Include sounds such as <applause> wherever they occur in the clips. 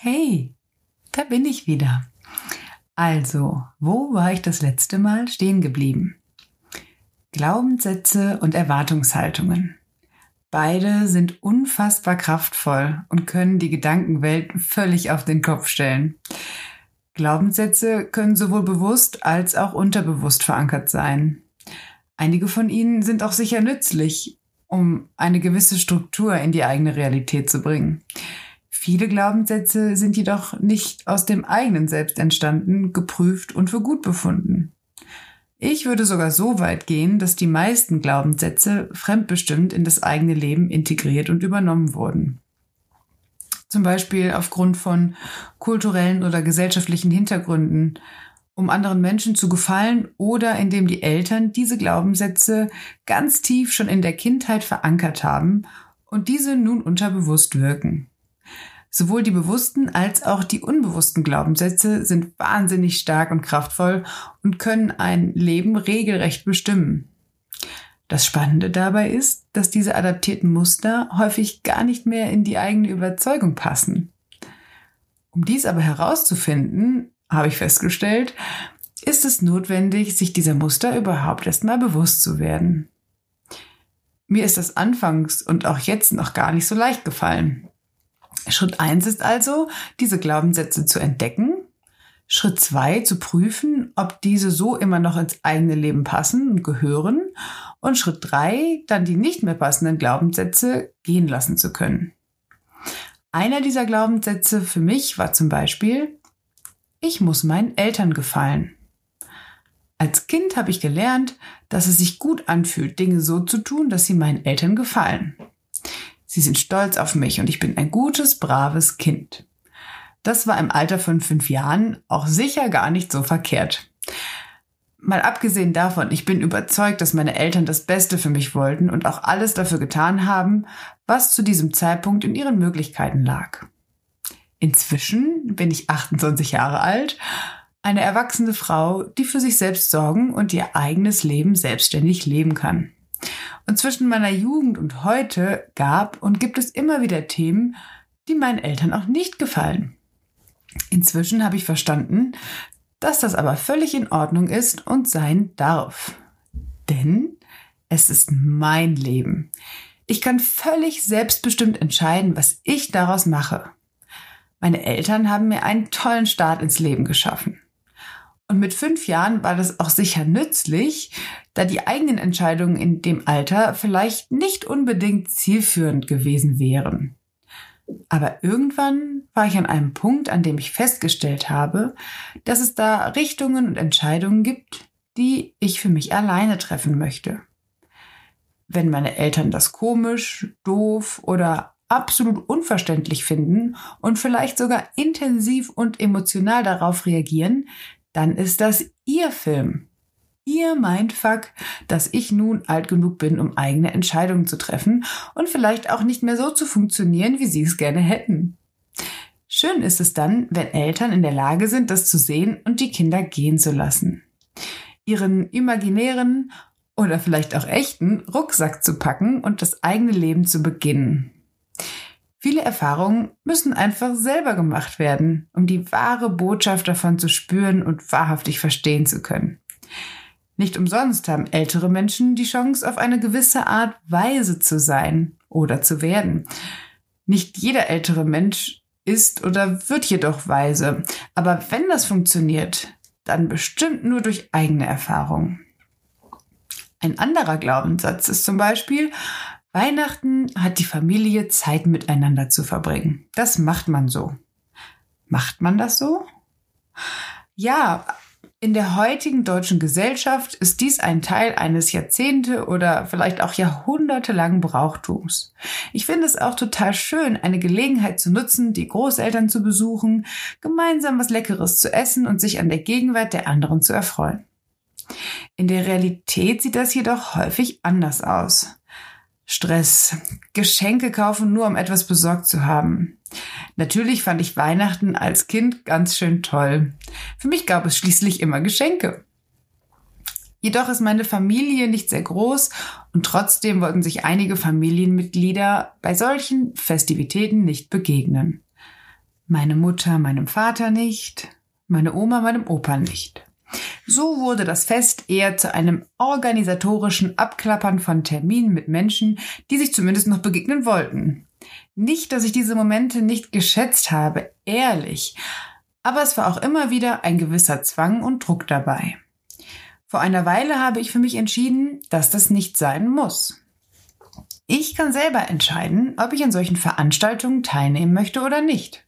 Hey, da bin ich wieder. Also, wo war ich das letzte Mal stehen geblieben? Glaubenssätze und Erwartungshaltungen. Beide sind unfassbar kraftvoll und können die Gedankenwelt völlig auf den Kopf stellen. Glaubenssätze können sowohl bewusst als auch unterbewusst verankert sein. Einige von ihnen sind auch sicher nützlich, um eine gewisse Struktur in die eigene Realität zu bringen. Viele Glaubenssätze sind jedoch nicht aus dem eigenen Selbst entstanden, geprüft und für gut befunden. Ich würde sogar so weit gehen, dass die meisten Glaubenssätze fremdbestimmt in das eigene Leben integriert und übernommen wurden. Zum Beispiel aufgrund von kulturellen oder gesellschaftlichen Hintergründen, um anderen Menschen zu gefallen oder indem die Eltern diese Glaubenssätze ganz tief schon in der Kindheit verankert haben und diese nun unterbewusst wirken. Sowohl die bewussten als auch die unbewussten Glaubenssätze sind wahnsinnig stark und kraftvoll und können ein Leben regelrecht bestimmen. Das Spannende dabei ist, dass diese adaptierten Muster häufig gar nicht mehr in die eigene Überzeugung passen. Um dies aber herauszufinden, habe ich festgestellt, ist es notwendig, sich dieser Muster überhaupt erstmal bewusst zu werden. Mir ist das anfangs und auch jetzt noch gar nicht so leicht gefallen. Schritt eins ist also, diese Glaubenssätze zu entdecken. Schritt zwei zu prüfen, ob diese so immer noch ins eigene Leben passen und gehören. Und Schritt drei dann die nicht mehr passenden Glaubenssätze gehen lassen zu können. Einer dieser Glaubenssätze für mich war zum Beispiel, ich muss meinen Eltern gefallen. Als Kind habe ich gelernt, dass es sich gut anfühlt, Dinge so zu tun, dass sie meinen Eltern gefallen. Sie sind stolz auf mich und ich bin ein gutes, braves Kind. Das war im Alter von fünf Jahren auch sicher gar nicht so verkehrt. Mal abgesehen davon, ich bin überzeugt, dass meine Eltern das Beste für mich wollten und auch alles dafür getan haben, was zu diesem Zeitpunkt in ihren Möglichkeiten lag. Inzwischen bin ich 28 Jahre alt, eine erwachsene Frau, die für sich selbst sorgen und ihr eigenes Leben selbstständig leben kann. Und zwischen meiner Jugend und heute gab und gibt es immer wieder Themen, die meinen Eltern auch nicht gefallen. Inzwischen habe ich verstanden, dass das aber völlig in Ordnung ist und sein darf. Denn es ist mein Leben. Ich kann völlig selbstbestimmt entscheiden, was ich daraus mache. Meine Eltern haben mir einen tollen Start ins Leben geschaffen. Und mit fünf Jahren war das auch sicher nützlich, da die eigenen Entscheidungen in dem Alter vielleicht nicht unbedingt zielführend gewesen wären. Aber irgendwann war ich an einem Punkt, an dem ich festgestellt habe, dass es da Richtungen und Entscheidungen gibt, die ich für mich alleine treffen möchte. Wenn meine Eltern das komisch, doof oder absolut unverständlich finden und vielleicht sogar intensiv und emotional darauf reagieren, dann ist das Ihr Film. Ihr Mindfuck, dass ich nun alt genug bin, um eigene Entscheidungen zu treffen und vielleicht auch nicht mehr so zu funktionieren, wie Sie es gerne hätten. Schön ist es dann, wenn Eltern in der Lage sind, das zu sehen und die Kinder gehen zu lassen. Ihren imaginären oder vielleicht auch echten Rucksack zu packen und das eigene Leben zu beginnen. Viele Erfahrungen müssen einfach selber gemacht werden, um die wahre Botschaft davon zu spüren und wahrhaftig verstehen zu können. Nicht umsonst haben ältere Menschen die Chance, auf eine gewisse Art weise zu sein oder zu werden. Nicht jeder ältere Mensch ist oder wird jedoch weise, aber wenn das funktioniert, dann bestimmt nur durch eigene Erfahrung. Ein anderer Glaubenssatz ist zum Beispiel, Weihnachten hat die Familie Zeit miteinander zu verbringen. Das macht man so. Macht man das so? Ja, in der heutigen deutschen Gesellschaft ist dies ein Teil eines Jahrzehnte oder vielleicht auch jahrhundertelangen Brauchtums. Ich finde es auch total schön, eine Gelegenheit zu nutzen, die Großeltern zu besuchen, gemeinsam was Leckeres zu essen und sich an der Gegenwart der anderen zu erfreuen. In der Realität sieht das jedoch häufig anders aus. Stress. Geschenke kaufen, nur um etwas besorgt zu haben. Natürlich fand ich Weihnachten als Kind ganz schön toll. Für mich gab es schließlich immer Geschenke. Jedoch ist meine Familie nicht sehr groß und trotzdem wollten sich einige Familienmitglieder bei solchen Festivitäten nicht begegnen. meine Mutter meinem Vater nicht, meine Oma meinem Opa nicht. So wurde das Fest eher zu einem organisatorischen Abklappern von Terminen mit Menschen, die sich zumindest noch begegnen wollten. Nicht, dass ich diese Momente nicht geschätzt habe, ehrlich, aber es war auch immer wieder ein gewisser Zwang und Druck dabei. Vor einer Weile habe ich für mich entschieden, dass das nicht sein muss. Ich kann selber entscheiden, ob ich an solchen Veranstaltungen teilnehmen möchte oder nicht.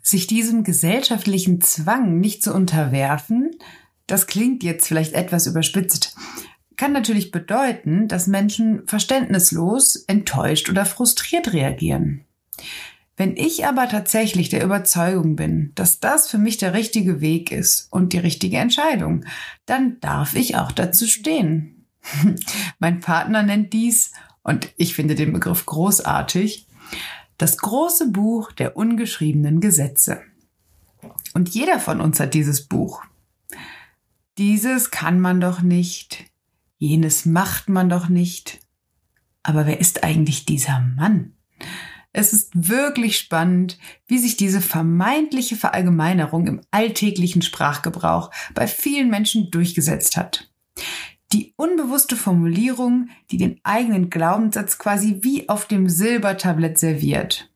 Sich diesem gesellschaftlichen Zwang nicht zu unterwerfen, das klingt jetzt vielleicht etwas überspitzt, kann natürlich bedeuten, dass Menschen verständnislos, enttäuscht oder frustriert reagieren. Wenn ich aber tatsächlich der Überzeugung bin, dass das für mich der richtige Weg ist und die richtige Entscheidung, dann darf ich auch dazu stehen. <laughs> mein Partner nennt dies, und ich finde den Begriff großartig, das große Buch der ungeschriebenen Gesetze. Und jeder von uns hat dieses Buch. Dieses kann man doch nicht, jenes macht man doch nicht. Aber wer ist eigentlich dieser Mann? Es ist wirklich spannend, wie sich diese vermeintliche Verallgemeinerung im alltäglichen Sprachgebrauch bei vielen Menschen durchgesetzt hat. Die unbewusste Formulierung, die den eigenen Glaubenssatz quasi wie auf dem Silbertablett serviert.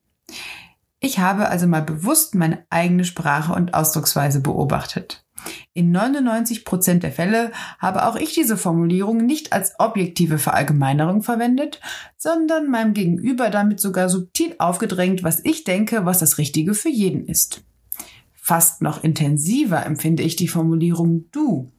Ich habe also mal bewusst meine eigene Sprache und Ausdrucksweise beobachtet. In 99 Prozent der Fälle habe auch ich diese Formulierung nicht als objektive Verallgemeinerung verwendet, sondern meinem Gegenüber damit sogar subtil aufgedrängt, was ich denke, was das Richtige für jeden ist. Fast noch intensiver empfinde ich die Formulierung du.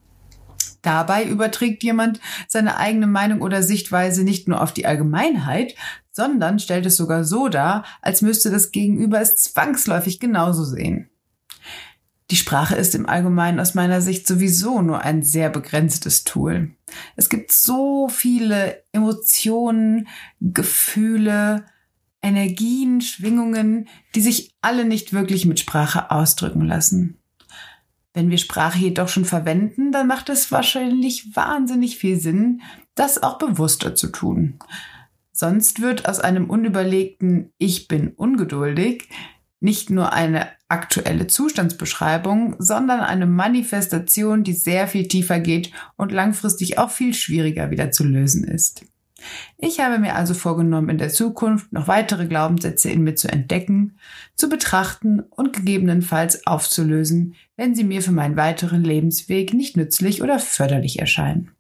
Dabei überträgt jemand seine eigene Meinung oder Sichtweise nicht nur auf die Allgemeinheit, sondern stellt es sogar so dar, als müsste das Gegenüber es zwangsläufig genauso sehen. Die Sprache ist im Allgemeinen aus meiner Sicht sowieso nur ein sehr begrenztes Tool. Es gibt so viele Emotionen, Gefühle, Energien, Schwingungen, die sich alle nicht wirklich mit Sprache ausdrücken lassen. Wenn wir Sprache jedoch schon verwenden, dann macht es wahrscheinlich wahnsinnig viel Sinn, das auch bewusster zu tun. Sonst wird aus einem unüberlegten Ich bin ungeduldig nicht nur eine aktuelle Zustandsbeschreibung, sondern eine Manifestation, die sehr viel tiefer geht und langfristig auch viel schwieriger wieder zu lösen ist. Ich habe mir also vorgenommen, in der Zukunft noch weitere Glaubenssätze in mir zu entdecken, zu betrachten und gegebenenfalls aufzulösen, wenn sie mir für meinen weiteren Lebensweg nicht nützlich oder förderlich erscheinen.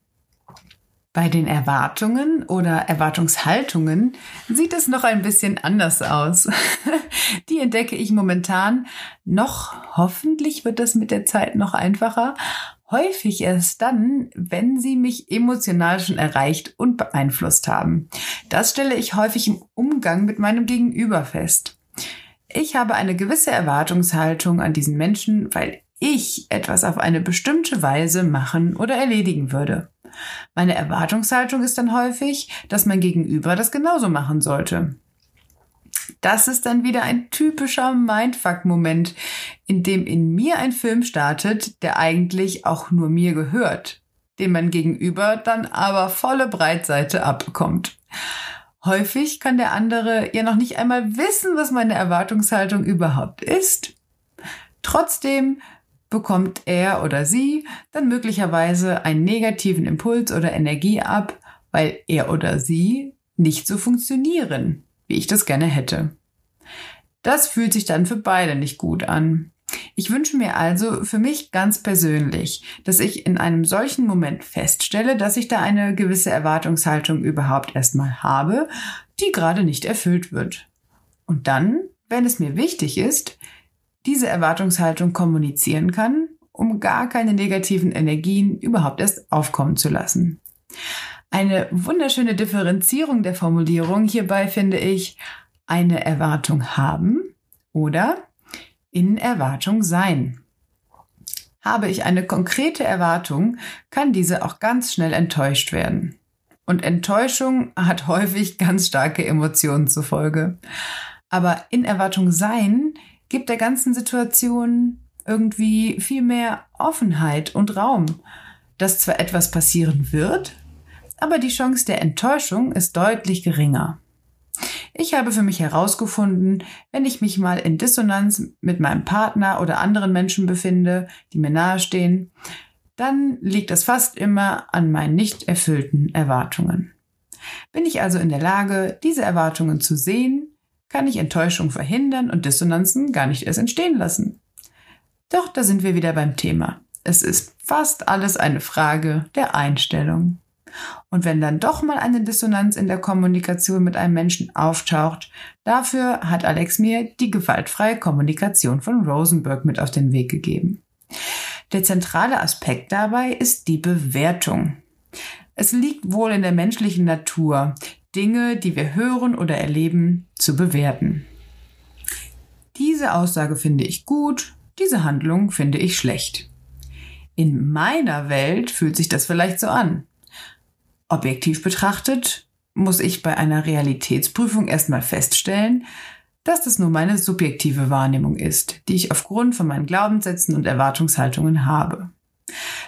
Bei den Erwartungen oder Erwartungshaltungen sieht es noch ein bisschen anders aus. <laughs> Die entdecke ich momentan noch. Hoffentlich wird das mit der Zeit noch einfacher. Häufig erst dann, wenn sie mich emotional schon erreicht und beeinflusst haben. Das stelle ich häufig im Umgang mit meinem Gegenüber fest. Ich habe eine gewisse Erwartungshaltung an diesen Menschen, weil ich etwas auf eine bestimmte Weise machen oder erledigen würde. Meine Erwartungshaltung ist dann häufig, dass mein Gegenüber das genauso machen sollte. Das ist dann wieder ein typischer Mindfuck-Moment, in dem in mir ein Film startet, der eigentlich auch nur mir gehört, den mein Gegenüber dann aber volle Breitseite abbekommt. Häufig kann der andere ja noch nicht einmal wissen, was meine Erwartungshaltung überhaupt ist. Trotzdem bekommt er oder sie dann möglicherweise einen negativen Impuls oder Energie ab, weil er oder sie nicht so funktionieren, wie ich das gerne hätte. Das fühlt sich dann für beide nicht gut an. Ich wünsche mir also für mich ganz persönlich, dass ich in einem solchen Moment feststelle, dass ich da eine gewisse Erwartungshaltung überhaupt erstmal habe, die gerade nicht erfüllt wird. Und dann, wenn es mir wichtig ist, diese Erwartungshaltung kommunizieren kann, um gar keine negativen Energien überhaupt erst aufkommen zu lassen. Eine wunderschöne Differenzierung der Formulierung hierbei finde ich eine Erwartung haben oder in Erwartung sein. Habe ich eine konkrete Erwartung, kann diese auch ganz schnell enttäuscht werden. Und Enttäuschung hat häufig ganz starke Emotionen zur Folge. Aber in Erwartung sein gibt der ganzen Situation irgendwie viel mehr Offenheit und Raum, dass zwar etwas passieren wird, aber die Chance der Enttäuschung ist deutlich geringer. Ich habe für mich herausgefunden, wenn ich mich mal in Dissonanz mit meinem Partner oder anderen Menschen befinde, die mir nahestehen, dann liegt es fast immer an meinen nicht erfüllten Erwartungen. Bin ich also in der Lage, diese Erwartungen zu sehen, kann ich Enttäuschung verhindern und Dissonanzen gar nicht erst entstehen lassen. Doch da sind wir wieder beim Thema. Es ist fast alles eine Frage der Einstellung. Und wenn dann doch mal eine Dissonanz in der Kommunikation mit einem Menschen auftaucht, dafür hat Alex mir die gewaltfreie Kommunikation von Rosenberg mit auf den Weg gegeben. Der zentrale Aspekt dabei ist die Bewertung. Es liegt wohl in der menschlichen Natur, Dinge, die wir hören oder erleben, zu bewerten. Diese Aussage finde ich gut, diese Handlung finde ich schlecht. In meiner Welt fühlt sich das vielleicht so an. Objektiv betrachtet muss ich bei einer Realitätsprüfung erstmal feststellen, dass das nur meine subjektive Wahrnehmung ist, die ich aufgrund von meinen Glaubenssätzen und Erwartungshaltungen habe.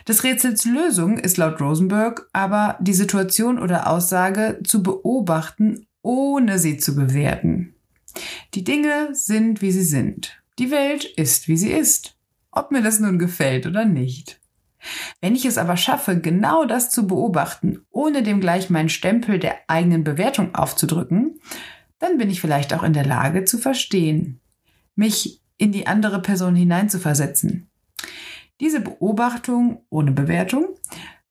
Des Rätsels Lösung ist laut Rosenberg aber die Situation oder Aussage zu beobachten, ohne sie zu bewerten. Die Dinge sind, wie sie sind. Die Welt ist, wie sie ist. Ob mir das nun gefällt oder nicht. Wenn ich es aber schaffe, genau das zu beobachten, ohne dem gleich meinen Stempel der eigenen Bewertung aufzudrücken, dann bin ich vielleicht auch in der Lage zu verstehen, mich in die andere Person hineinzuversetzen. Diese Beobachtung ohne Bewertung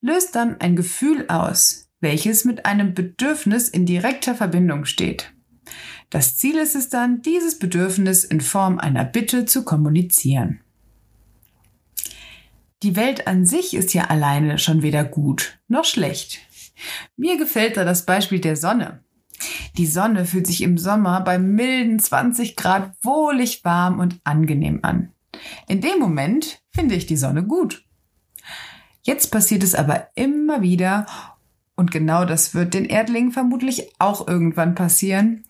löst dann ein Gefühl aus, welches mit einem Bedürfnis in direkter Verbindung steht. Das Ziel ist es dann, dieses Bedürfnis in Form einer Bitte zu kommunizieren. Die Welt an sich ist ja alleine schon weder gut noch schlecht. Mir gefällt da das Beispiel der Sonne. Die Sonne fühlt sich im Sommer bei milden 20 Grad wohlig warm und angenehm an. In dem Moment finde ich die Sonne gut. Jetzt passiert es aber immer wieder, und genau das wird den Erdlingen vermutlich auch irgendwann passieren,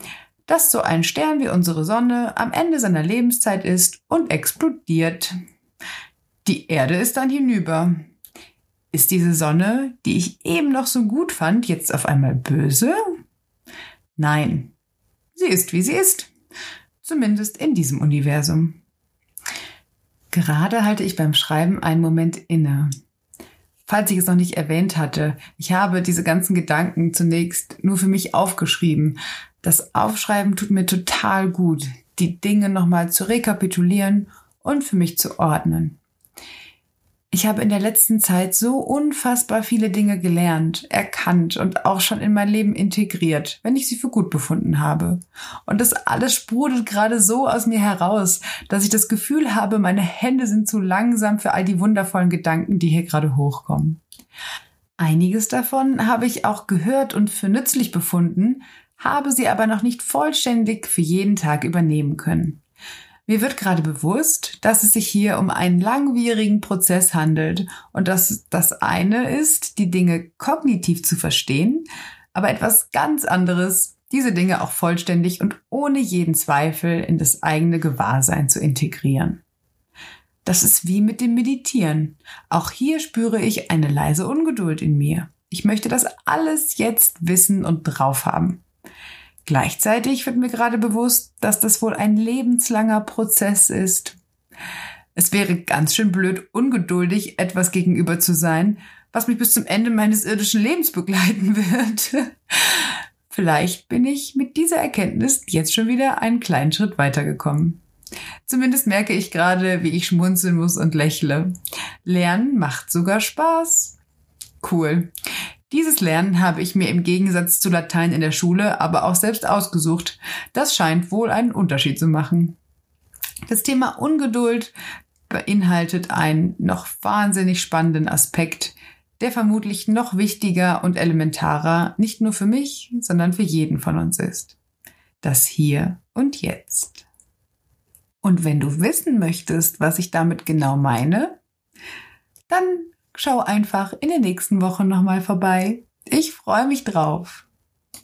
dass so ein Stern wie unsere Sonne am Ende seiner Lebenszeit ist und explodiert. Die Erde ist dann hinüber. Ist diese Sonne, die ich eben noch so gut fand, jetzt auf einmal böse? Nein, sie ist, wie sie ist. Zumindest in diesem Universum. Gerade halte ich beim Schreiben einen Moment inne. Falls ich es noch nicht erwähnt hatte, ich habe diese ganzen Gedanken zunächst nur für mich aufgeschrieben. Das Aufschreiben tut mir total gut, die Dinge nochmal zu rekapitulieren und für mich zu ordnen. Ich habe in der letzten Zeit so unfassbar viele Dinge gelernt, erkannt und auch schon in mein Leben integriert, wenn ich sie für gut befunden habe. Und das alles sprudelt gerade so aus mir heraus, dass ich das Gefühl habe, meine Hände sind zu langsam für all die wundervollen Gedanken, die hier gerade hochkommen. Einiges davon habe ich auch gehört und für nützlich befunden, habe sie aber noch nicht vollständig für jeden Tag übernehmen können. Mir wird gerade bewusst, dass es sich hier um einen langwierigen Prozess handelt und dass das eine ist, die Dinge kognitiv zu verstehen, aber etwas ganz anderes, diese Dinge auch vollständig und ohne jeden Zweifel in das eigene Gewahrsein zu integrieren. Das ist wie mit dem Meditieren. Auch hier spüre ich eine leise Ungeduld in mir. Ich möchte das alles jetzt wissen und drauf haben. Gleichzeitig wird mir gerade bewusst, dass das wohl ein lebenslanger Prozess ist. Es wäre ganz schön blöd, ungeduldig etwas gegenüber zu sein, was mich bis zum Ende meines irdischen Lebens begleiten <laughs> wird. Vielleicht bin ich mit dieser Erkenntnis jetzt schon wieder einen kleinen Schritt weitergekommen. Zumindest merke ich gerade, wie ich schmunzeln muss und lächle. Lernen macht sogar Spaß. Cool. Dieses Lernen habe ich mir im Gegensatz zu Latein in der Schule aber auch selbst ausgesucht. Das scheint wohl einen Unterschied zu machen. Das Thema Ungeduld beinhaltet einen noch wahnsinnig spannenden Aspekt, der vermutlich noch wichtiger und elementarer nicht nur für mich, sondern für jeden von uns ist. Das Hier und Jetzt. Und wenn du wissen möchtest, was ich damit genau meine, dann schau einfach in den nächsten Wochen nochmal vorbei. Ich freue mich drauf.